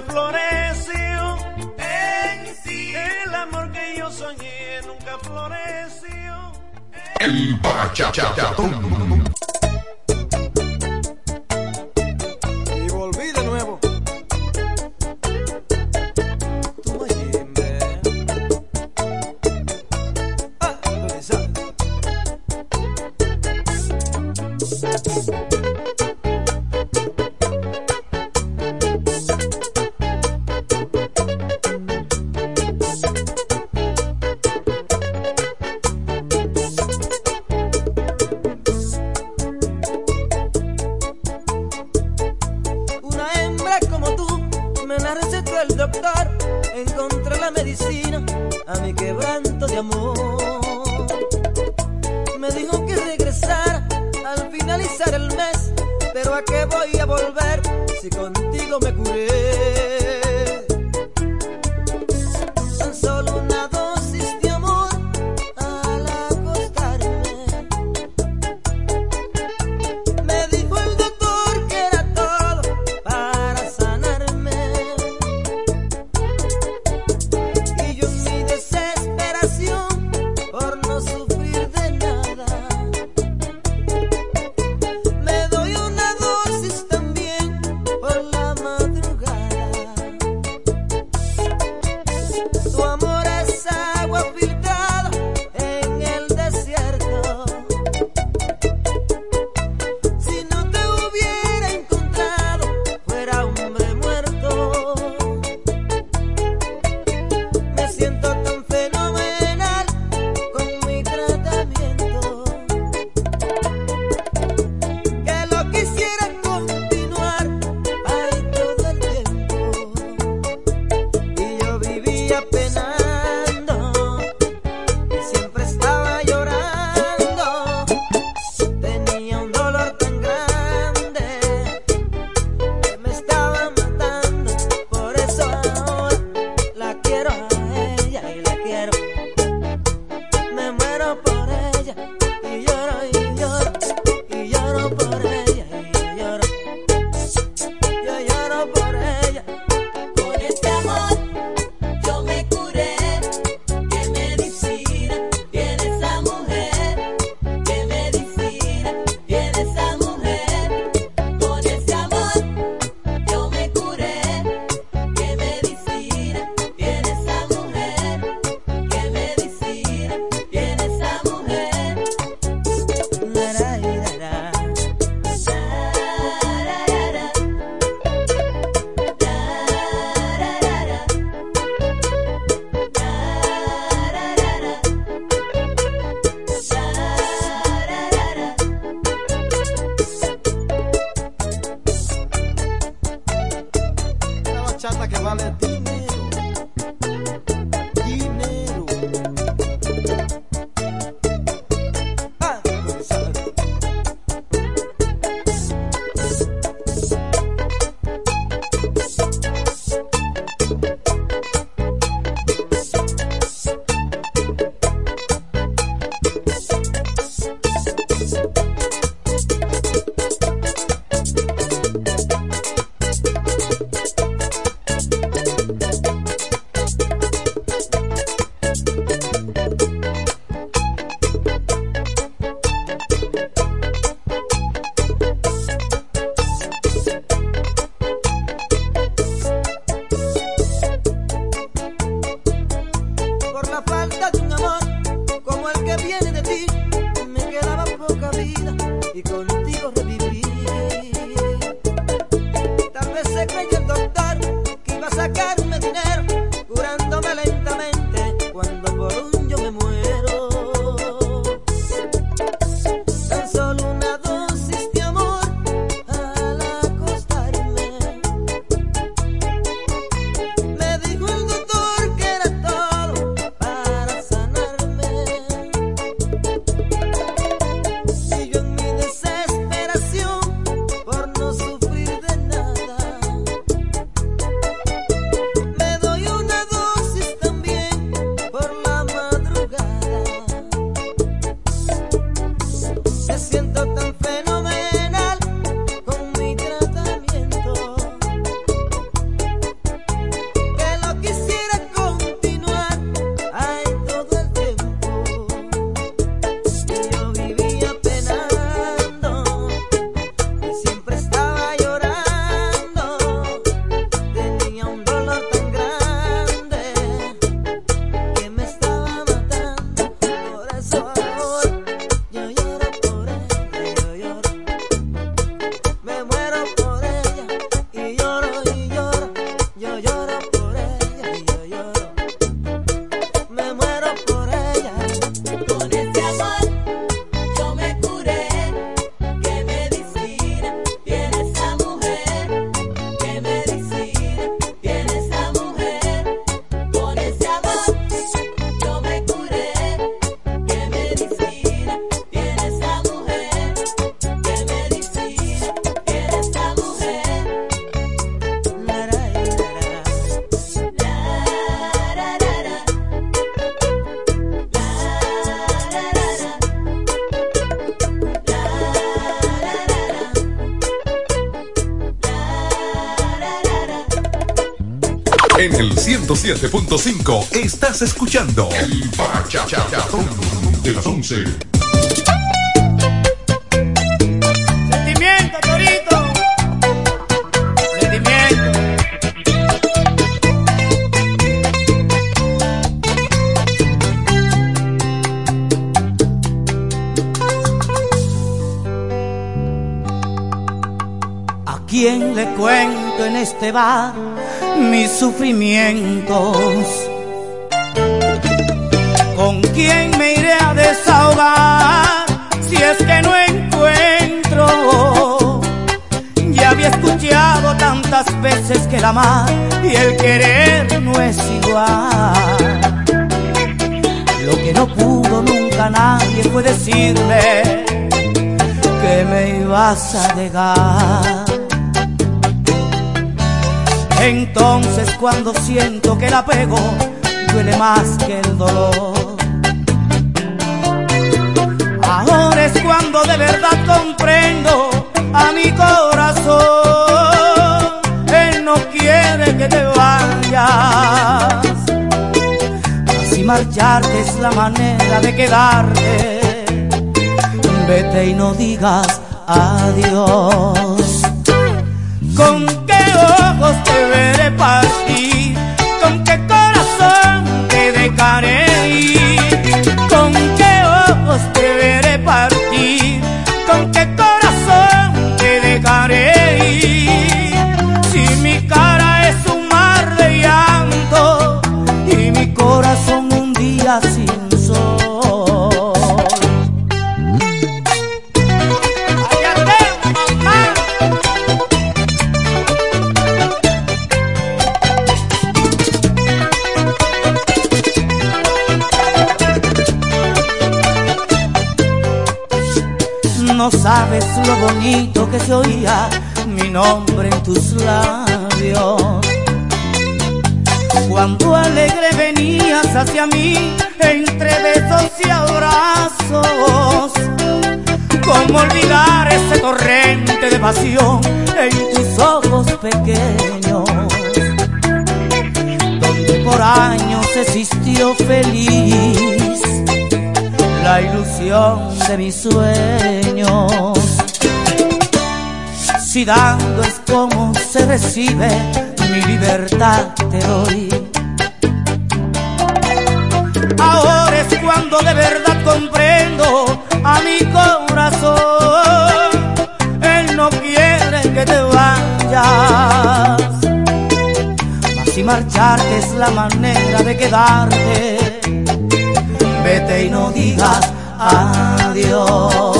nunca floreció. En sí. El amor que yo soñé nunca floreció. En... En el 107.5 estás escuchando El Bachatón de las 11. Sentimiento, Torito. Sentimiento. ¿A quién le cuento en este bar mis sufrimientos? Veces que el amar y el querer no es igual. Lo que no pudo nunca nadie fue decirme que me ibas a dejar. Entonces cuando siento que el apego duele más que el dolor. Ahora es cuando de verdad comprendo a mi corazón. Quiere que te vayas. Así marcharte es la manera de quedarte. Vete y no digas adiós. ¿Con qué ojos te veré partir? Lo bonito que se oía mi nombre en tus labios. Cuando alegre venías hacia mí entre besos y abrazos. ¿Cómo olvidar ese torrente de pasión en tus ojos pequeños? Donde por años existió feliz la ilusión de mis sueños. Si dando es como se recibe, mi libertad te doy. Ahora es cuando de verdad comprendo a mi corazón. Él no quiere que te vayas. Mas si marcharte es la manera de quedarte vete y no digas adiós.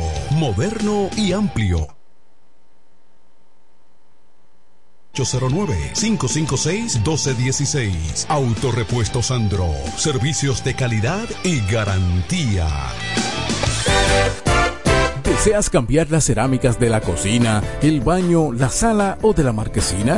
Moderno y amplio. 809-556-1216. Autorepuesto Sandro. Servicios de calidad y garantía. ¿Deseas cambiar las cerámicas de la cocina, el baño, la sala o de la marquesina?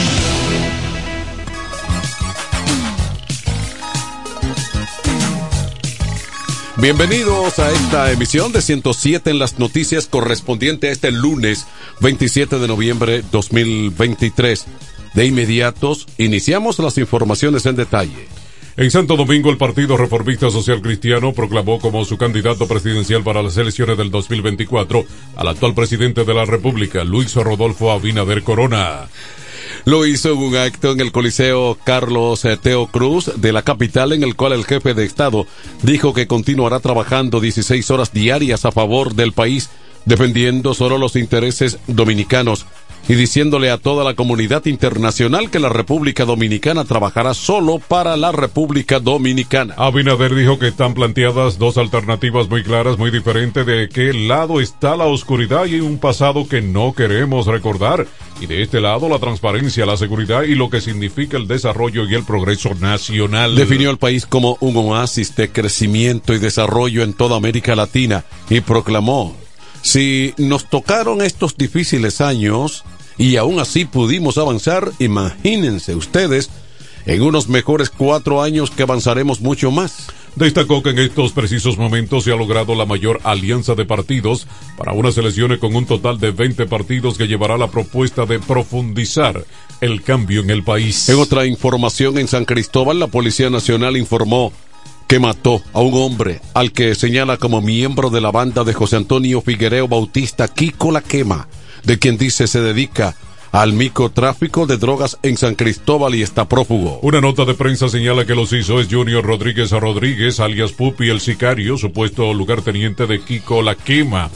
Bienvenidos a esta emisión de 107 en las noticias correspondiente a este lunes 27 de noviembre 2023. De inmediatos, iniciamos las informaciones en detalle. En Santo Domingo, el Partido Reformista Social Cristiano proclamó como su candidato presidencial para las elecciones del 2024 al actual presidente de la República, Luis Rodolfo Abinader Corona. Lo hizo en un acto en el Coliseo Carlos Teo Cruz de la capital en el cual el jefe de Estado dijo que continuará trabajando 16 horas diarias a favor del país, defendiendo solo los intereses dominicanos. Y diciéndole a toda la comunidad internacional que la República Dominicana trabajará solo para la República Dominicana. Abinader dijo que están planteadas dos alternativas muy claras, muy diferentes de qué lado está la oscuridad y un pasado que no queremos recordar. Y de este lado la transparencia, la seguridad y lo que significa el desarrollo y el progreso nacional. Definió al país como un oasis de crecimiento y desarrollo en toda América Latina y proclamó, si nos tocaron estos difíciles años y aún así pudimos avanzar, imagínense ustedes, en unos mejores cuatro años que avanzaremos mucho más. Destacó que en estos precisos momentos se ha logrado la mayor alianza de partidos para unas elecciones con un total de 20 partidos que llevará la propuesta de profundizar el cambio en el país. En otra información en San Cristóbal, la Policía Nacional informó que mató a un hombre al que señala como miembro de la banda de José Antonio Figuereo Bautista Kiko La Quema, de quien dice se dedica al microtráfico de drogas en San Cristóbal y está prófugo. Una nota de prensa señala que los hizo es Junior Rodríguez Rodríguez, alias Pupi el sicario, supuesto lugarteniente de Kiko La Quema.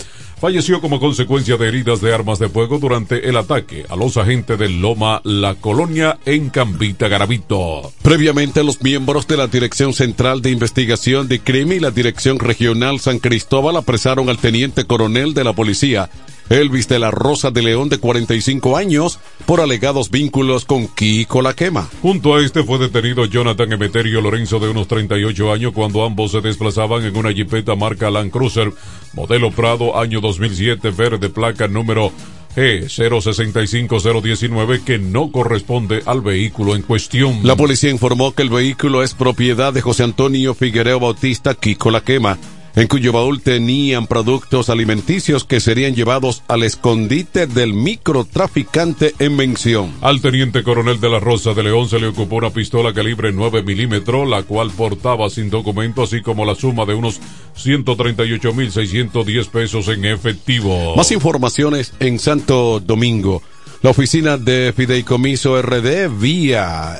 Falleció como consecuencia de heridas de armas de fuego durante el ataque a los agentes de Loma La Colonia en Cambita Garavito. Previamente, los miembros de la Dirección Central de Investigación de Crimen y la Dirección Regional San Cristóbal apresaron al teniente coronel de la policía, Elvis de la Rosa de León, de 45 años, por alegados vínculos con Kiko La Quema. Junto a este fue detenido Jonathan Emeterio Lorenzo, de unos 38 años, cuando ambos se desplazaban en una jipeta marca Land Cruiser, modelo Prado, año 2007, verde, placa número G065019 que no corresponde al vehículo en cuestión. La policía informó que el vehículo es propiedad de José Antonio Figuereo Bautista Kiko La Quema, en cuyo baúl tenían productos alimenticios que serían llevados al escondite del microtraficante en mención. Al teniente coronel de la Rosa de León se le ocupó una pistola calibre 9 milímetros, la cual portaba sin documento, así como la suma de unos 138.610 pesos en efectivo. Más informaciones en Santo Domingo. La oficina de Fideicomiso RD vía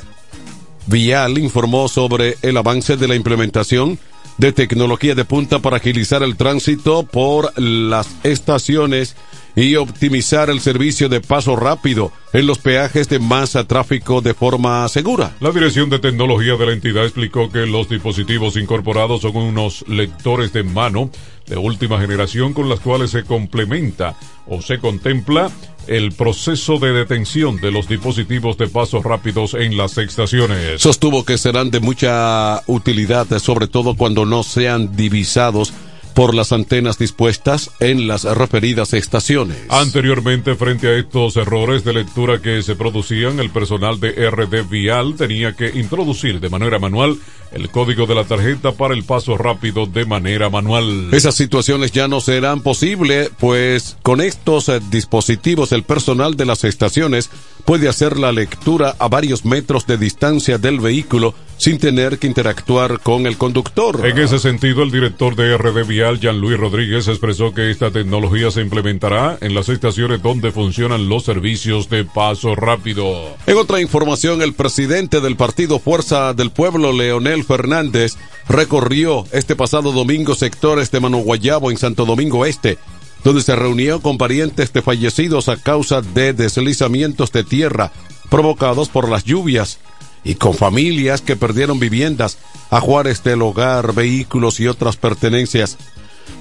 Vial informó sobre el avance de la implementación de tecnología de punta para agilizar el tránsito por las estaciones y optimizar el servicio de paso rápido en los peajes de masa tráfico de forma segura. La Dirección de Tecnología de la entidad explicó que los dispositivos incorporados son unos lectores de mano de última generación con las cuales se complementa o se contempla el proceso de detención de los dispositivos de pasos rápidos en las estaciones. Sostuvo que serán de mucha utilidad, sobre todo cuando no sean divisados por las antenas dispuestas en las referidas estaciones. Anteriormente, frente a estos errores de lectura que se producían, el personal de RD Vial tenía que introducir de manera manual el código de la tarjeta para el paso rápido de manera manual. Esas situaciones ya no serán posibles, pues con estos dispositivos el personal de las estaciones puede hacer la lectura a varios metros de distancia del vehículo sin tener que interactuar con el conductor. En ese sentido, el director de RD Vial, Jean-Louis Rodríguez, expresó que esta tecnología se implementará en las estaciones donde funcionan los servicios de paso rápido. En otra información, el presidente del partido Fuerza del Pueblo, Leonel Fernández, recorrió este pasado domingo sectores de Mano Guayabo en Santo Domingo Este, donde se reunió con parientes de fallecidos a causa de deslizamientos de tierra provocados por las lluvias y con familias que perdieron viviendas, ajuares del hogar, vehículos y otras pertenencias.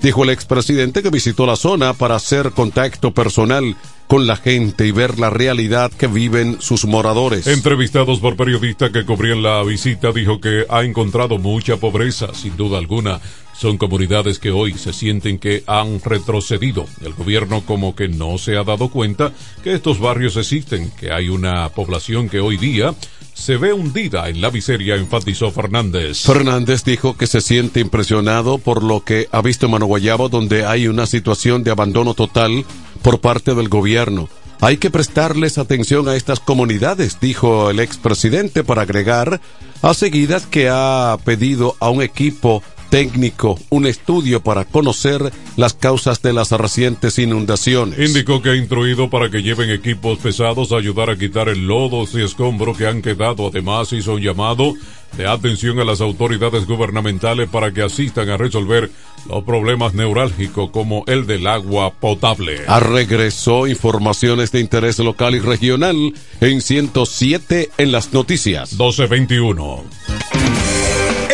Dijo el expresidente que visitó la zona para hacer contacto personal con la gente y ver la realidad que viven sus moradores. Entrevistados por periodistas que cubrían la visita, dijo que ha encontrado mucha pobreza, sin duda alguna. Son comunidades que hoy se sienten que han retrocedido. El gobierno como que no se ha dado cuenta que estos barrios existen, que hay una población que hoy día se ve hundida en la miseria, enfatizó Fernández. Fernández dijo que se siente impresionado por lo que ha visto en Mano Guayabo, donde hay una situación de abandono total por parte del gobierno. Hay que prestarles atención a estas comunidades, dijo el expresidente, para agregar a seguidas que ha pedido a un equipo técnico un estudio para conocer las causas de las recientes inundaciones. Indicó que ha instruido para que lleven equipos pesados a ayudar a quitar el lodo y escombro que han quedado. Además, hizo un llamado de atención a las autoridades gubernamentales para que asistan a resolver los problemas neurálgicos como el del agua potable. A regresó informaciones de interés local y regional en 107 en las noticias. 1221.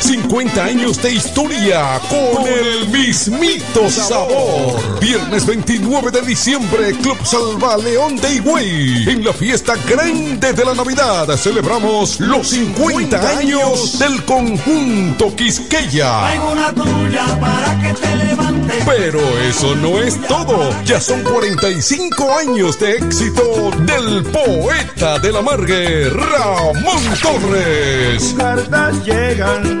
50 años de historia con el mismito sabor. Viernes 29 de diciembre, Club Salva León de Higüey. En la fiesta grande de la Navidad celebramos los 50 años del conjunto Quisqueya. una tuya para que te levantes. Pero eso no es todo. Ya son 45 años de éxito del poeta de la Margue, Ramón Torres. Cartas llegan.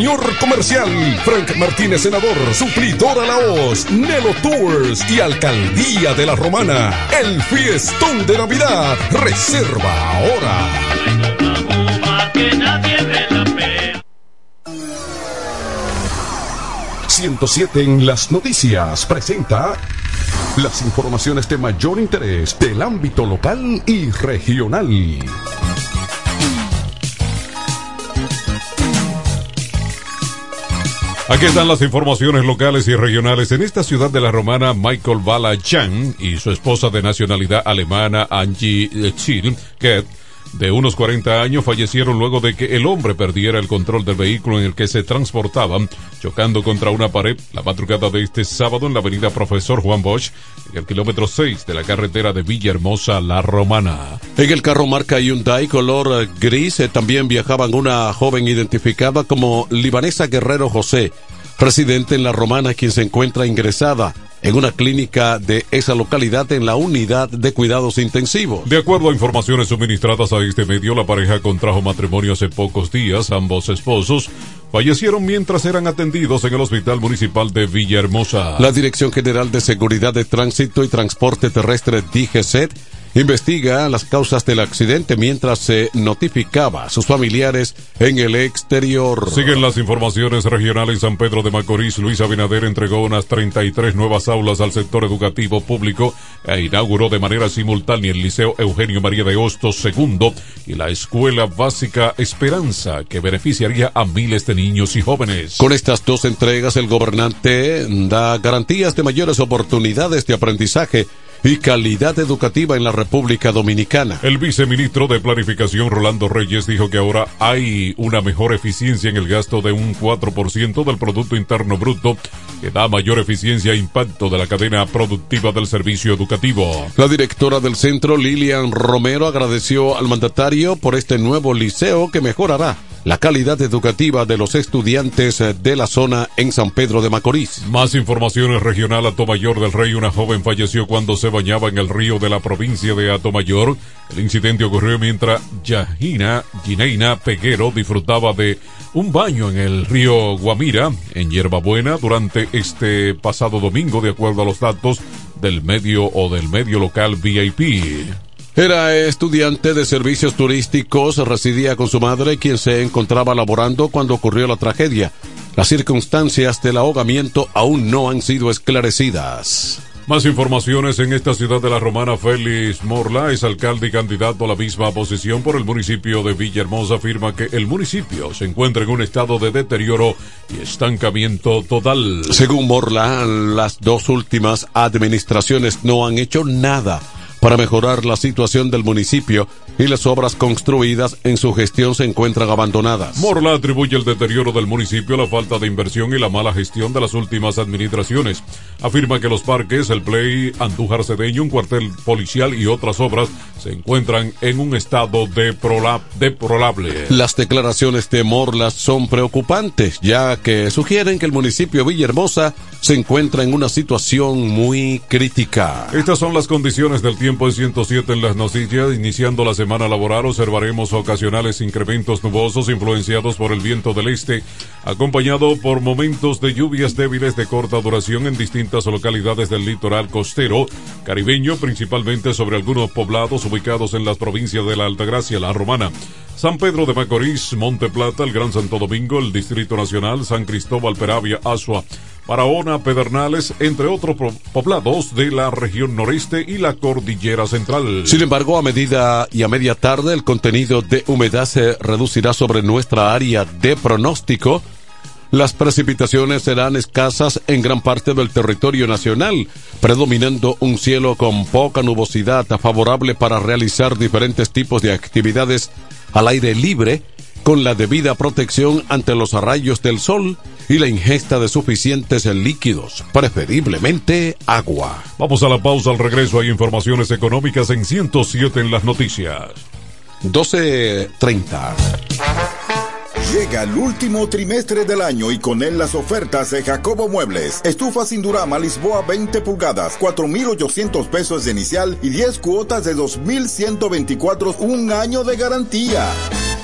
Comercial. Frank Martínez, senador, suplidor a la hoz, Nelo Tours y Alcaldía de la Romana. El fiestón de Navidad. Reserva ahora. 107 en las noticias presenta las informaciones de mayor interés del ámbito local y regional. Aquí están las informaciones locales y regionales. En esta ciudad de la romana, Michael Bala Chan y su esposa de nacionalidad alemana, Angie que de unos 40 años fallecieron luego de que el hombre perdiera el control del vehículo en el que se transportaban, chocando contra una pared la madrugada de este sábado en la avenida Profesor Juan Bosch, en el kilómetro 6 de la carretera de Villahermosa, La Romana. En el carro marca Hyundai color eh, gris eh, también viajaban una joven identificada como libanesa Guerrero José, residente en La Romana, quien se encuentra ingresada en una clínica de esa localidad en la unidad de cuidados intensivos. De acuerdo a informaciones suministradas a este medio, la pareja contrajo matrimonio hace pocos días. Ambos esposos fallecieron mientras eran atendidos en el Hospital Municipal de Villahermosa. La Dirección General de Seguridad de Tránsito y Transporte Terrestre DGCET investiga las causas del accidente mientras se notificaba a sus familiares en el exterior. Siguen las informaciones regionales. San Pedro de Macorís, Luis Abinader entregó unas 33 nuevas aulas al sector educativo público e inauguró de manera simultánea el Liceo Eugenio María de Hostos II y la Escuela Básica Esperanza, que beneficiaría a miles de niños y jóvenes. Con estas dos entregas, el gobernante da garantías de mayores oportunidades de aprendizaje y calidad educativa en la República Dominicana. El viceministro de Planificación Rolando Reyes dijo que ahora hay una mejor eficiencia en el gasto de un 4% del Producto Interno Bruto que da mayor eficiencia e impacto de la cadena productiva del servicio educativo. La directora del centro, Lilian Romero, agradeció al mandatario por este nuevo liceo que mejorará la calidad educativa de los estudiantes de la zona en San Pedro de Macorís. Más informaciones regional Atomayor del Rey. Una joven falleció cuando se bañaba en el río de la provincia de Atomayor. El incidente ocurrió mientras Yajina Gineina Peguero disfrutaba de un baño en el río Guamira, en Hierbabuena, durante este pasado domingo, de acuerdo a los datos del medio o del medio local VIP. Era estudiante de servicios turísticos, residía con su madre, quien se encontraba laborando cuando ocurrió la tragedia. Las circunstancias del ahogamiento aún no han sido esclarecidas. Más informaciones en esta ciudad de la Romana. Félix Morla es alcalde y candidato a la misma posición por el municipio de Villahermosa. Afirma que el municipio se encuentra en un estado de deterioro y estancamiento total. Según Morla, las dos últimas administraciones no han hecho nada para mejorar la situación del municipio y las obras construidas en su gestión se encuentran abandonadas. Morla atribuye el deterioro del municipio a la falta de inversión y la mala gestión de las últimas administraciones. Afirma que los parques, el Play, Andújar Cedeño, un cuartel policial y otras obras se encuentran en un estado deplorable. Las declaraciones de Morla son preocupantes, ya que sugieren que el municipio Villahermosa se encuentra en una situación muy crítica. Estas son las condiciones del tiempo en 107 en las noticias. Iniciando la semana laboral, observaremos ocasionales incrementos nubosos influenciados por el viento del este, acompañado por momentos de lluvias débiles de corta duración en distintas localidades del litoral costero caribeño, principalmente sobre algunos poblados ubicados en las provincias de la Altagracia, la Romana, San Pedro de Macorís, Monte Plata, el Gran Santo Domingo, el Distrito Nacional, San Cristóbal, Peravia, Asua, Barahona, Pedernales, entre otros po- poblados de la región noreste y la cordillera central. Sin embargo, a medida y a media tarde, el contenido de humedad se reducirá sobre nuestra área de pronóstico. Las precipitaciones serán escasas en gran parte del territorio nacional, predominando un cielo con poca nubosidad favorable para realizar diferentes tipos de actividades al aire libre, con la debida protección ante los rayos del sol y la ingesta de suficientes líquidos, preferiblemente agua. Vamos a la pausa, al regreso hay informaciones económicas en 107 en las noticias. 12.30. Llega el último trimestre del año y con él las ofertas de Jacobo Muebles. Estufa sin Durama Lisboa 20 pulgadas, 4,800 pesos de inicial y 10 cuotas de 2,124, un año de garantía.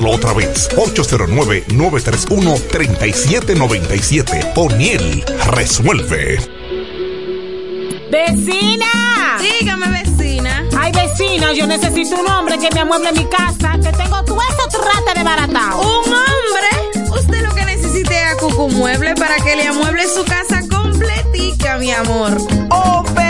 Anótalo. Otra vez. 809-931-3797. O'Neill resuelve. ¡Vecina! Dígame, vecina. Ay, vecina, yo necesito un hombre que me amueble mi casa, que tengo todo eso trata de baratao. ¿Un hombre? Usted lo que necesita es a Cucumueble para que le amueble su casa completica, mi amor. Oh, pero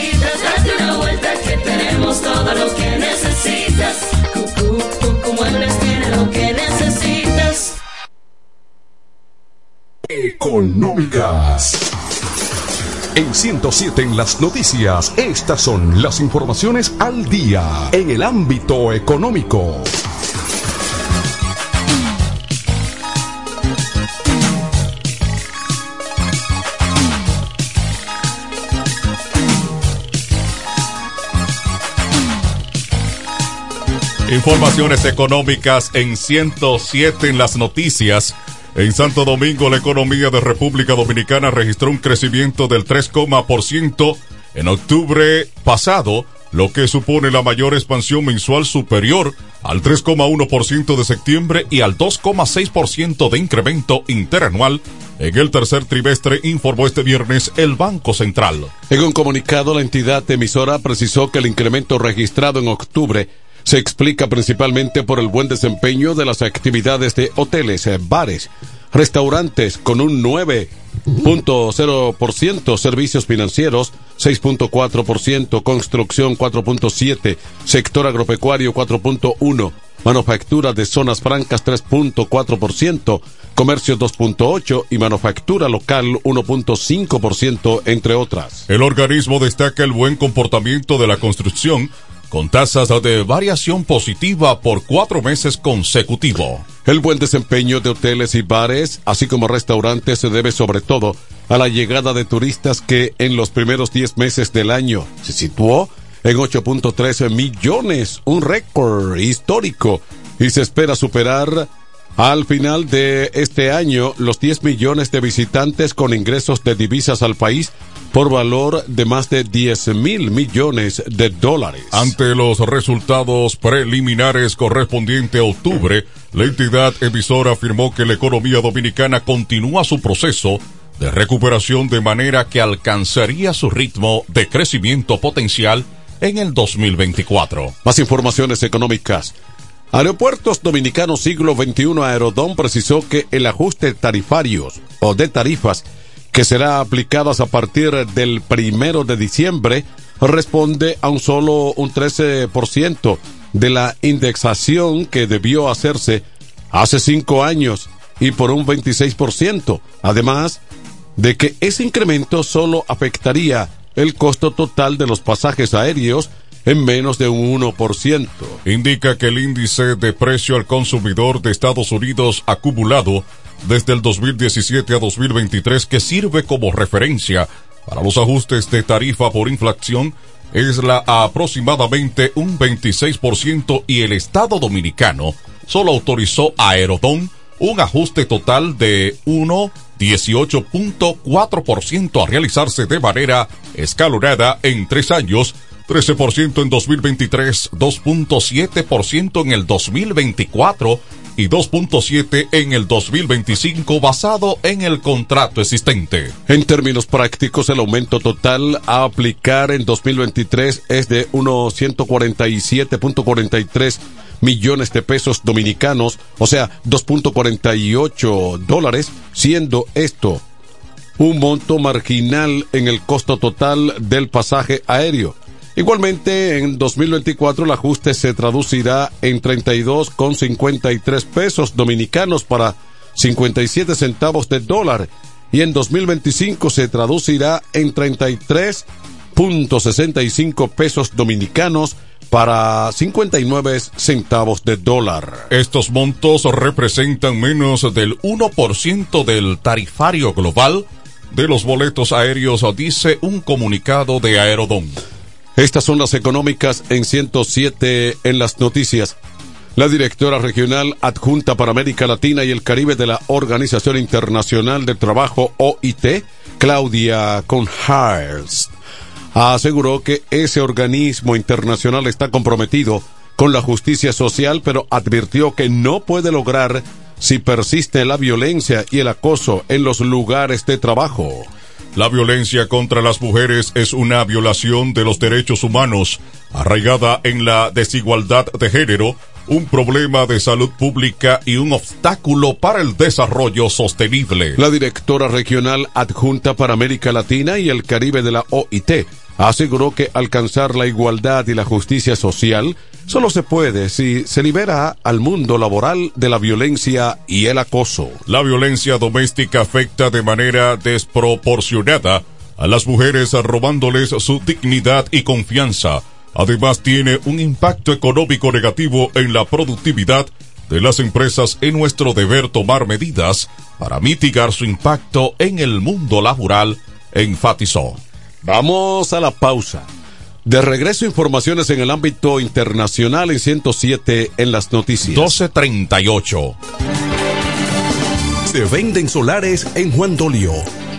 Lo que necesitas. Muebles tiene lo que necesitas. Económicas. En 107 en las noticias, estas son las informaciones al día en el ámbito económico. Informaciones económicas en 107 en las noticias. En Santo Domingo, la economía de República Dominicana registró un crecimiento del 3,% en octubre pasado, lo que supone la mayor expansión mensual superior al 3,1% de septiembre y al 2,6% de incremento interanual en el tercer trimestre, informó este viernes el Banco Central. En un comunicado, la entidad emisora precisó que el incremento registrado en octubre se explica principalmente por el buen desempeño de las actividades de hoteles, eh, bares, restaurantes con un 9.0%, servicios financieros 6.4%, construcción 4.7%, sector agropecuario 4.1%, manufactura de zonas francas 3.4%, comercio 2.8% y manufactura local 1.5%, entre otras. El organismo destaca el buen comportamiento de la construcción con tasas de variación positiva por cuatro meses consecutivos. El buen desempeño de hoteles y bares, así como restaurantes, se debe sobre todo a la llegada de turistas que en los primeros 10 meses del año se situó en 8.13 millones, un récord histórico, y se espera superar al final de este año los 10 millones de visitantes con ingresos de divisas al país por valor de más de 10 mil millones de dólares. Ante los resultados preliminares correspondientes a octubre, la entidad emisora afirmó que la economía dominicana continúa su proceso de recuperación de manera que alcanzaría su ritmo de crecimiento potencial en el 2024. Más informaciones económicas. Aeropuertos Dominicanos Siglo XXI Aerodón precisó que el ajuste tarifarios o de tarifas que será aplicadas a partir del primero de diciembre responde a un solo un 13% de la indexación que debió hacerse hace cinco años y por un 26%. Además de que ese incremento solo afectaría el costo total de los pasajes aéreos en menos de un 1%. Indica que el índice de precio al consumidor de Estados Unidos acumulado desde el 2017 a 2023 que sirve como referencia para los ajustes de tarifa por inflación es la aproximadamente un 26% y el Estado Dominicano solo autorizó a Aerodón un ajuste total de 1,18.4% a realizarse de manera escalonada en tres años 13% en 2023, 2.7% en el 2024 y 2.7 en el 2025 basado en el contrato existente. En términos prácticos, el aumento total a aplicar en 2023 es de unos 147.43 millones de pesos dominicanos, o sea, 2.48 dólares, siendo esto un monto marginal en el costo total del pasaje aéreo. Igualmente, en 2024 el ajuste se traducirá en 32,53 pesos dominicanos para 57 centavos de dólar y en 2025 se traducirá en 2.65 pesos dominicanos para 59 centavos de dólar. Estos montos representan menos del 1% del tarifario global de los boletos aéreos, dice un comunicado de Aerodón. Estas son las económicas en 107 en las noticias. La directora regional adjunta para América Latina y el Caribe de la Organización Internacional del Trabajo OIT, Claudia Conhars, aseguró que ese organismo internacional está comprometido con la justicia social, pero advirtió que no puede lograr si persiste la violencia y el acoso en los lugares de trabajo. La violencia contra las mujeres es una violación de los derechos humanos, arraigada en la desigualdad de género, un problema de salud pública y un obstáculo para el desarrollo sostenible. La directora regional adjunta para América Latina y el Caribe de la OIT aseguró que alcanzar la igualdad y la justicia social solo se puede si se libera al mundo laboral de la violencia y el acoso. La violencia doméstica afecta de manera desproporcionada a las mujeres robándoles su dignidad y confianza. Además tiene un impacto económico negativo en la productividad de las empresas en nuestro deber tomar medidas para mitigar su impacto en el mundo laboral, enfatizó. Vamos a la pausa. De regreso, informaciones en el ámbito internacional en 107 en las noticias. 1238. Se venden solares en Juan Dolio,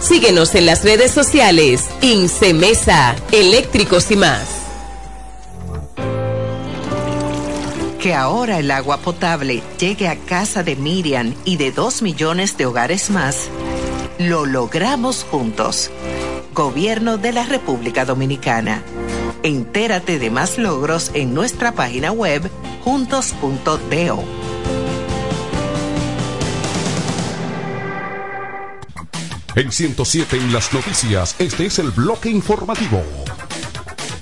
Síguenos en las redes sociales. Incemesa, eléctricos y más. Que ahora el agua potable llegue a casa de Miriam y de dos millones de hogares más, lo logramos juntos. Gobierno de la República Dominicana. Entérate de más logros en nuestra página web juntos.do. En 107 en las noticias, este es el bloque informativo.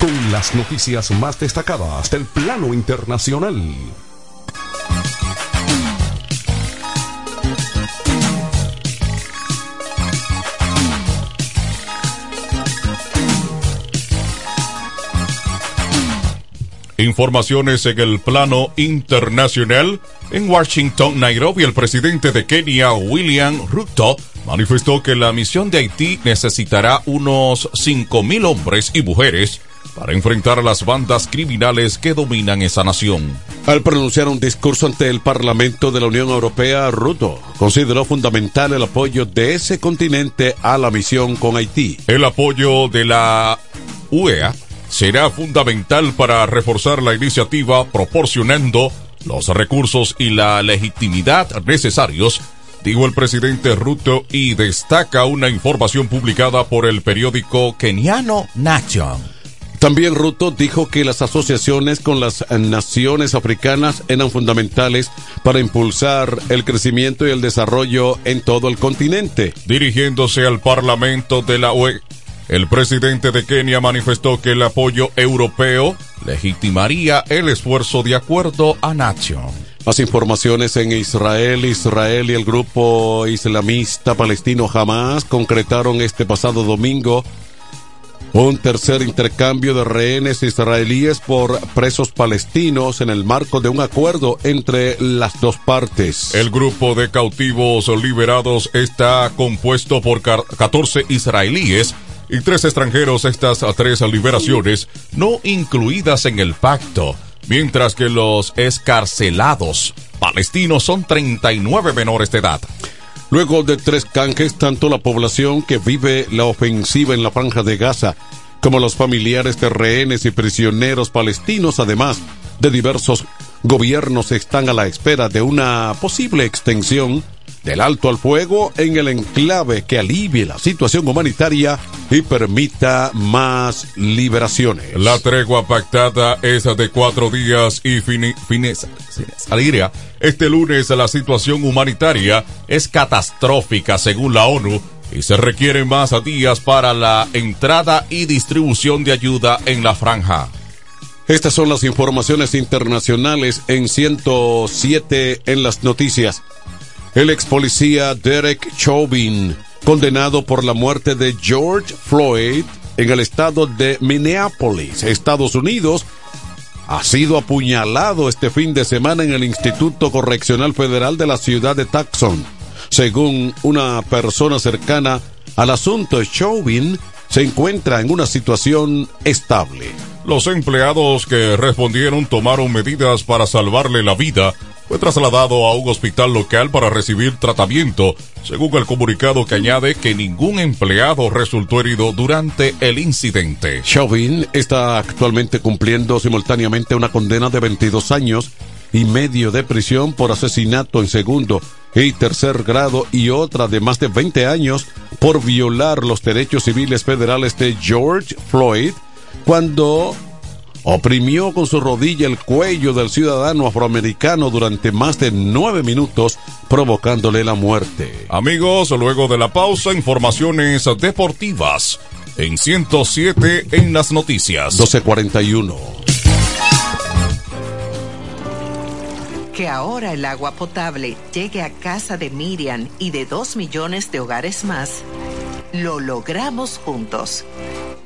Con las noticias más destacadas del plano internacional. Informaciones en el plano internacional. En Washington, Nairobi, el presidente de Kenia, William Ruto, manifestó que la misión de Haití necesitará unos 5.000 hombres y mujeres para enfrentar a las bandas criminales que dominan esa nación. Al pronunciar un discurso ante el Parlamento de la Unión Europea, Ruto consideró fundamental el apoyo de ese continente a la misión con Haití. El apoyo de la UEA será fundamental para reforzar la iniciativa proporcionando los recursos y la legitimidad necesarios, dijo el presidente Ruto y destaca una información publicada por el periódico keniano Nation. También Ruto dijo que las asociaciones con las naciones africanas eran fundamentales para impulsar el crecimiento y el desarrollo en todo el continente. Dirigiéndose al Parlamento de la UE, el presidente de Kenia manifestó que el apoyo europeo legitimaría el esfuerzo de acuerdo a Nation. Más informaciones en Israel. Israel y el grupo islamista palestino Hamas concretaron este pasado domingo un tercer intercambio de rehenes israelíes por presos palestinos en el marco de un acuerdo entre las dos partes. El grupo de cautivos liberados está compuesto por 14 israelíes y tres extranjeros. Estas tres liberaciones no incluidas en el pacto mientras que los escarcelados palestinos son 39 menores de edad. Luego de tres canjes, tanto la población que vive la ofensiva en la franja de Gaza como los familiares de rehenes y prisioneros palestinos, además de diversos gobiernos, están a la espera de una posible extensión del alto al fuego en el enclave que alivie la situación humanitaria y permita más liberaciones. La tregua pactada es de cuatro días y fines alegría. Este lunes la situación humanitaria es catastrófica según la ONU y se requieren más días para la entrada y distribución de ayuda en la franja. Estas son las informaciones internacionales en 107 en las noticias. El ex policía Derek Chauvin, condenado por la muerte de George Floyd en el estado de Minneapolis, Estados Unidos, ha sido apuñalado este fin de semana en el Instituto Correccional Federal de la ciudad de Tucson. Según una persona cercana al asunto, Chauvin se encuentra en una situación estable. Los empleados que respondieron tomaron medidas para salvarle la vida fue trasladado a un hospital local para recibir tratamiento, según el comunicado que añade que ningún empleado resultó herido durante el incidente. Chauvin está actualmente cumpliendo simultáneamente una condena de 22 años y medio de prisión por asesinato en segundo y tercer grado y otra de más de 20 años por violar los derechos civiles federales de George Floyd cuando oprimió con su rodilla el cuello del ciudadano afroamericano durante más de nueve minutos, provocándole la muerte. Amigos, luego de la pausa, informaciones deportivas en 107 en las noticias. 1241. Que ahora el agua potable llegue a casa de Miriam y de dos millones de hogares más, lo logramos juntos.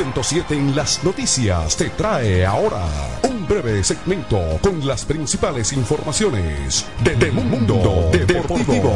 107 en las noticias te trae ahora un breve segmento con las principales informaciones de, de Mundo Deportivo.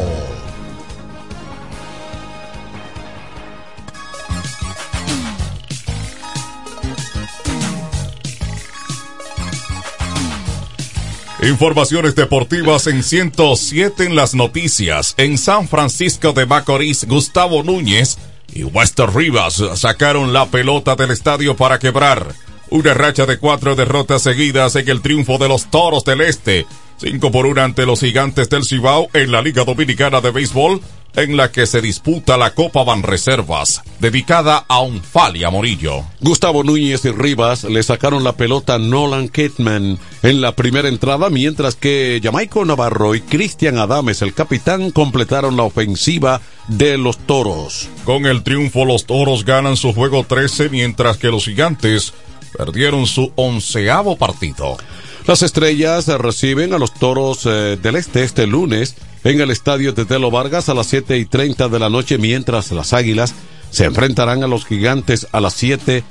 Informaciones deportivas en 107 en las noticias. En San Francisco de Macorís, Gustavo Núñez y Wester Rivas sacaron la pelota del estadio para quebrar Una racha de cuatro derrotas seguidas en el triunfo de los Toros del Este. 5 por 1 ante los gigantes del Cibao en la Liga Dominicana de Béisbol, en la que se disputa la Copa Banreservas, dedicada a Unfalia Morillo. Gustavo Núñez y Rivas le sacaron la pelota a Nolan Kitman en la primera entrada, mientras que Jamaico Navarro y Cristian Adames, el capitán, completaron la ofensiva de los toros. Con el triunfo, los toros ganan su juego 13, mientras que los gigantes perdieron su onceavo partido. Las estrellas reciben a los toros eh, del este este lunes en el estadio de Telo Vargas a las 7 y 30 de la noche, mientras las águilas se enfrentarán a los gigantes a las 7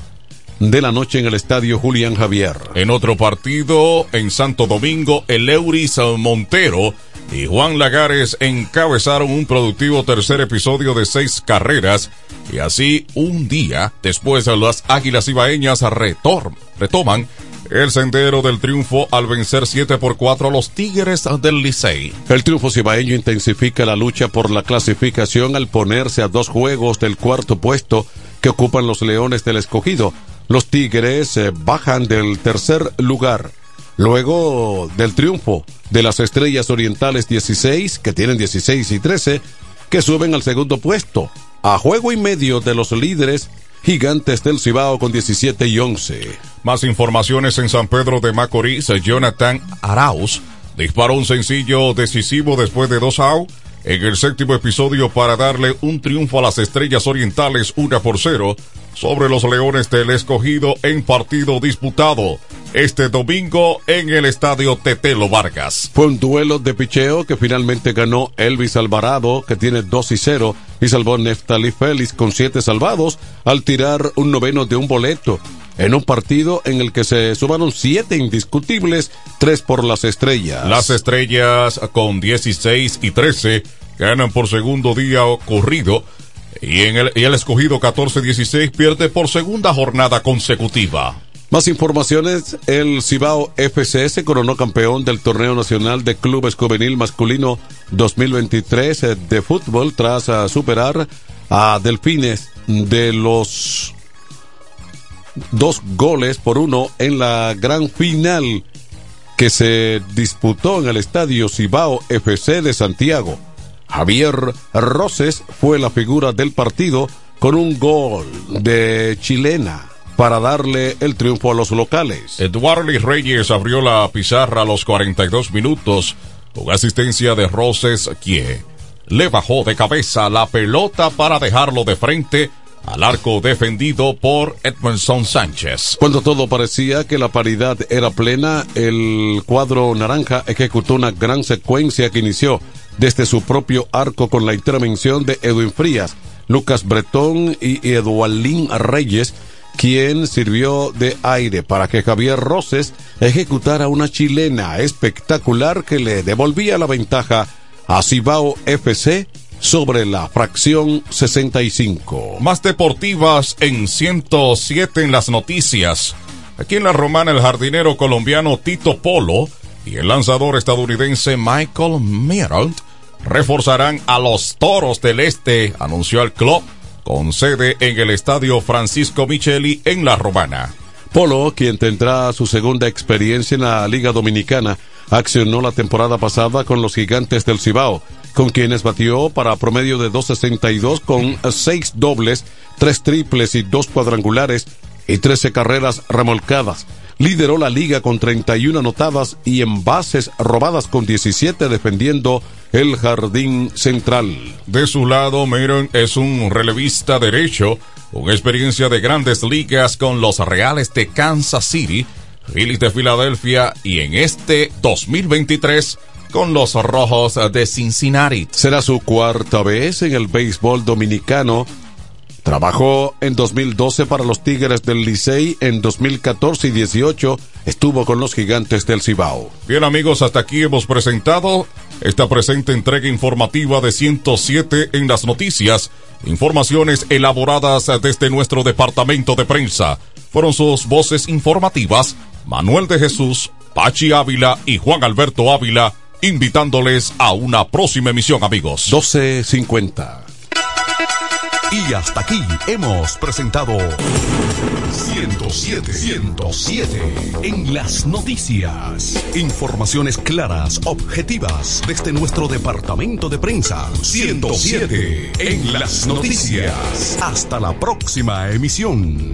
de la noche en el estadio Julián Javier. En otro partido, en Santo Domingo, el Euris Montero y Juan Lagares encabezaron un productivo tercer episodio de seis carreras y así un día después las Águilas Ibaeñas retoman el sendero del triunfo al vencer 7 por 4 a los Tigres del Licey. El triunfo cibaeño intensifica la lucha por la clasificación al ponerse a dos juegos del cuarto puesto que ocupan los Leones del Escogido. Los Tigres eh, bajan del tercer lugar. Luego del triunfo de las Estrellas Orientales 16, que tienen 16 y 13, que suben al segundo puesto, a juego y medio de los líderes Gigantes del Cibao con 17 y 11. Más informaciones en San Pedro de Macorís. Jonathan Arauz disparó un sencillo decisivo después de dos out en el séptimo episodio para darle un triunfo a las Estrellas Orientales 1 por 0 sobre los Leones del Escogido en partido disputado este domingo en el estadio Tetelo Vargas. Fue un duelo de picheo que finalmente ganó Elvis Alvarado, que tiene 2 y 0, y salvó Neftali Félix con 7 salvados al tirar un noveno de un boleto. En un partido en el que se sumaron siete indiscutibles, tres por las estrellas. Las estrellas con 16 y 13 ganan por segundo día corrido y, en el, y el escogido 14-16 pierde por segunda jornada consecutiva. Más informaciones, el Cibao FC se coronó campeón del Torneo Nacional de Clubes Juvenil Masculino 2023 eh, de fútbol tras uh, superar a Delfines de los dos goles por uno en la gran final que se disputó en el estadio Cibao FC de Santiago. Javier Roses fue la figura del partido con un gol de chilena para darle el triunfo a los locales. Eduardo Reyes abrió la pizarra a los 42 minutos con asistencia de Roses, quien le bajó de cabeza la pelota para dejarlo de frente al arco defendido por Edmondson Sánchez. Cuando todo parecía que la paridad era plena, el cuadro naranja ejecutó una gran secuencia que inició desde su propio arco con la intervención de Edwin Frías, Lucas Bretón y Eduardín Reyes, quien sirvió de aire para que Javier Roses ejecutara una chilena espectacular que le devolvía la ventaja a Cibao FC sobre la fracción 65. Más deportivas en 107 en las noticias. Aquí en la romana el jardinero colombiano Tito Polo y el lanzador estadounidense Michael Mirant reforzarán a los Toros del Este, anunció el club, con sede en el estadio Francisco Micheli en La Romana. Polo, quien tendrá su segunda experiencia en la Liga Dominicana, accionó la temporada pasada con los gigantes del Cibao, con quienes batió para promedio de 2.62 con 6 dobles, 3 triples y 2 cuadrangulares y 13 carreras remolcadas. Lideró la liga con 31 anotadas y en bases robadas con 17 defendiendo el jardín central. De su lado, Miron es un relevista derecho, con experiencia de grandes ligas con los Reales de Kansas City, Phillies de Filadelfia y en este 2023 con los Rojos de Cincinnati. Será su cuarta vez en el béisbol dominicano. Trabajó en 2012 para los Tigres del Licey, en 2014 y 18 estuvo con los Gigantes del Cibao. Bien amigos, hasta aquí hemos presentado esta presente entrega informativa de 107 en las noticias, informaciones elaboradas desde nuestro departamento de prensa. Fueron sus voces informativas Manuel de Jesús, Pachi Ávila y Juan Alberto Ávila, invitándoles a una próxima emisión, amigos. 1250. Y hasta aquí hemos presentado 107, 107 en las noticias. Informaciones claras, objetivas desde nuestro departamento de prensa. 107 en las noticias. Hasta la próxima emisión.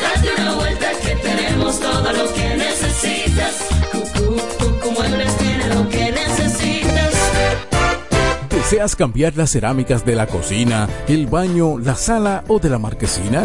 Date una vuelta que tenemos todo lo que necesitas. Cucú, Cucú Muebles tiene lo que necesitas. ¿Deseas cambiar las cerámicas de la cocina, el baño, la sala o de la marquesina?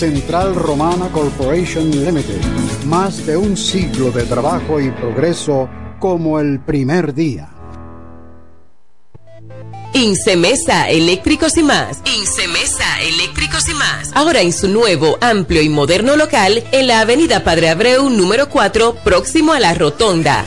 Central Romana Corporation Limited. Más de un siglo de trabajo y progreso como el primer día. Incemesa Eléctricos y más. Incemesa Eléctricos y más. Ahora en su nuevo, amplio y moderno local en la Avenida Padre Abreu número 4, próximo a la Rotonda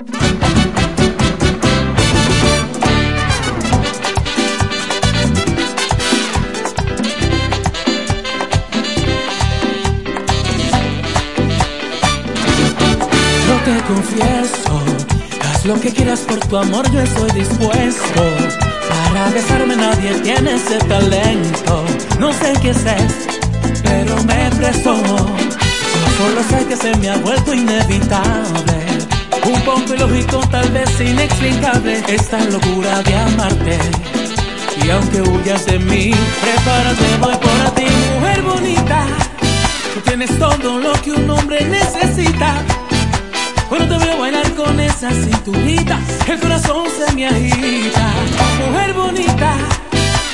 Yo te confieso, haz lo que quieras por tu amor, yo estoy dispuesto. Para besarme nadie tiene ese talento. No sé qué es, pero me preso. Solo sé que se me ha vuelto inevitable. Un poco ilógico, tal vez inexplicable, esta locura de amarte. Y aunque huyas de mí, prepárate, voy por ti, mujer bonita. Tú tienes todo lo que un hombre necesita. Cuando te veo bailar con esa cinturita, el corazón se me agita. Mujer bonita,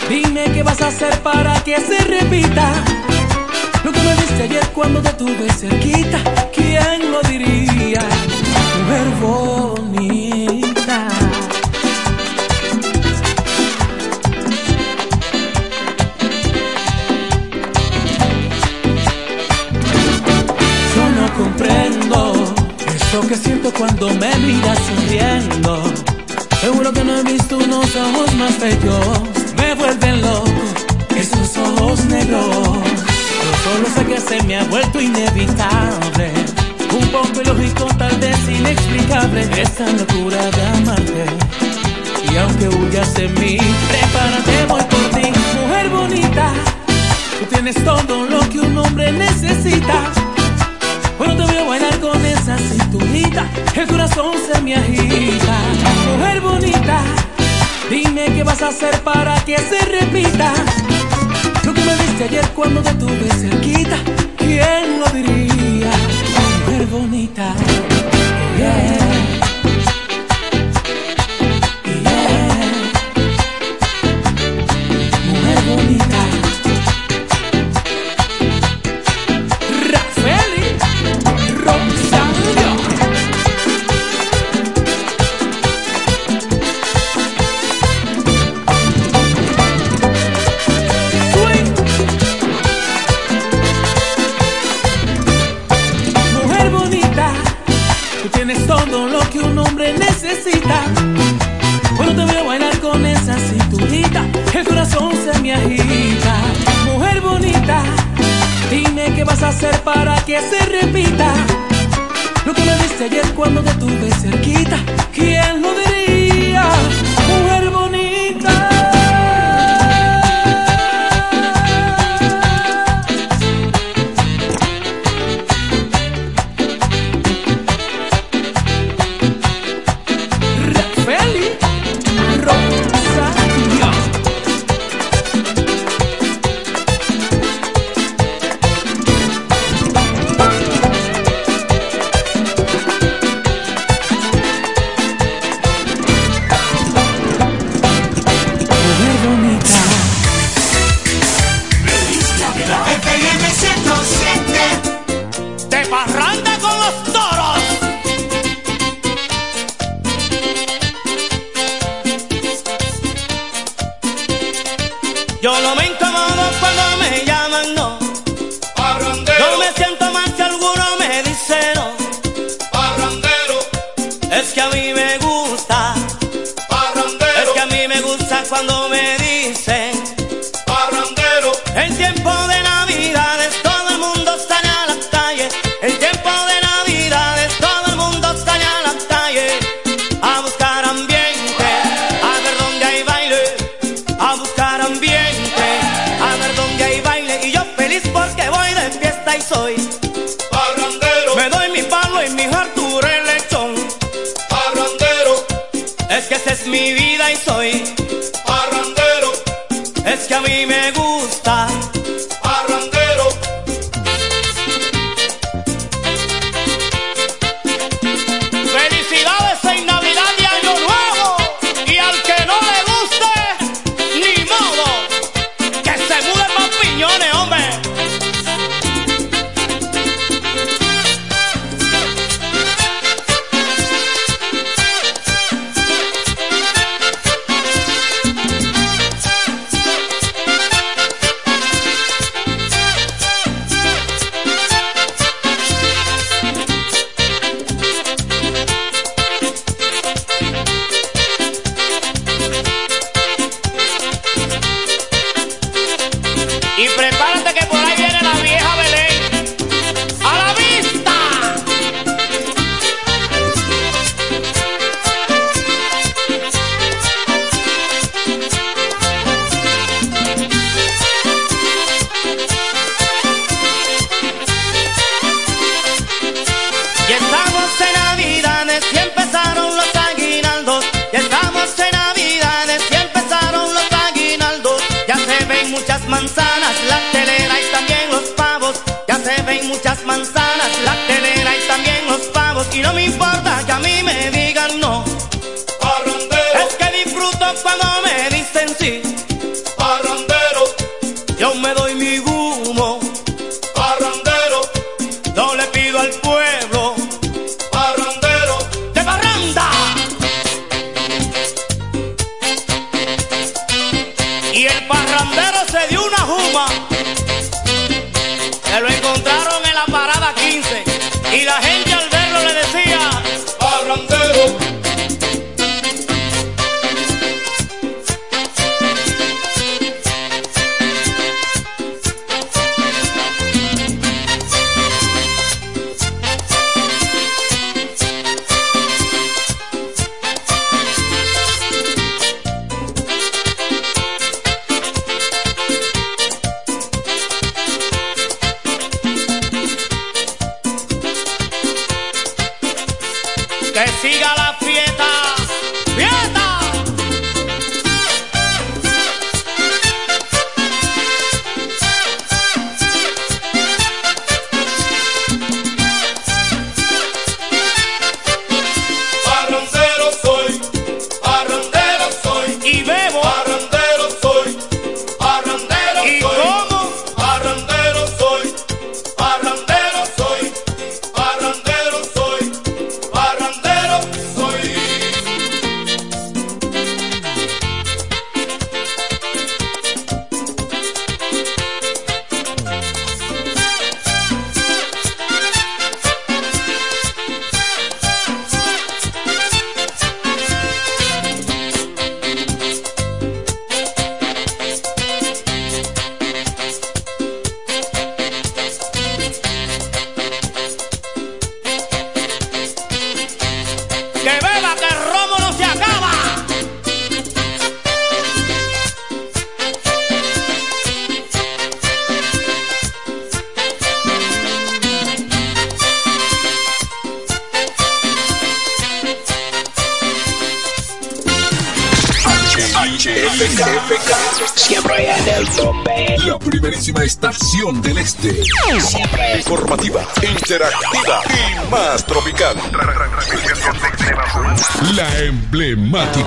dime qué vas a hacer para que se repita. Lo que me diste ayer cuando te tuve cerquita hacer para que se repita lo que me diste ayer cuando te tuve cerquita? ¿Quién lo diría? Mujer bonita.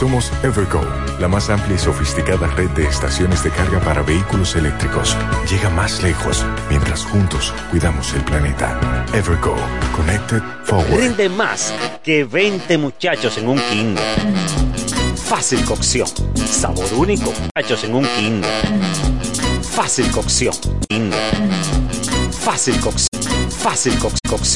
Somos Evergo, la más amplia y sofisticada red de estaciones de carga para vehículos eléctricos. Llega más lejos mientras juntos cuidamos el planeta. Evergo, Connected Forward. Rinde más que 20 muchachos en un kinder. Fácil cocción. Sabor único. Muchachos en un kinder. Fácil cocción. Kinder. Fácil cocción. Fácil coc- cocción.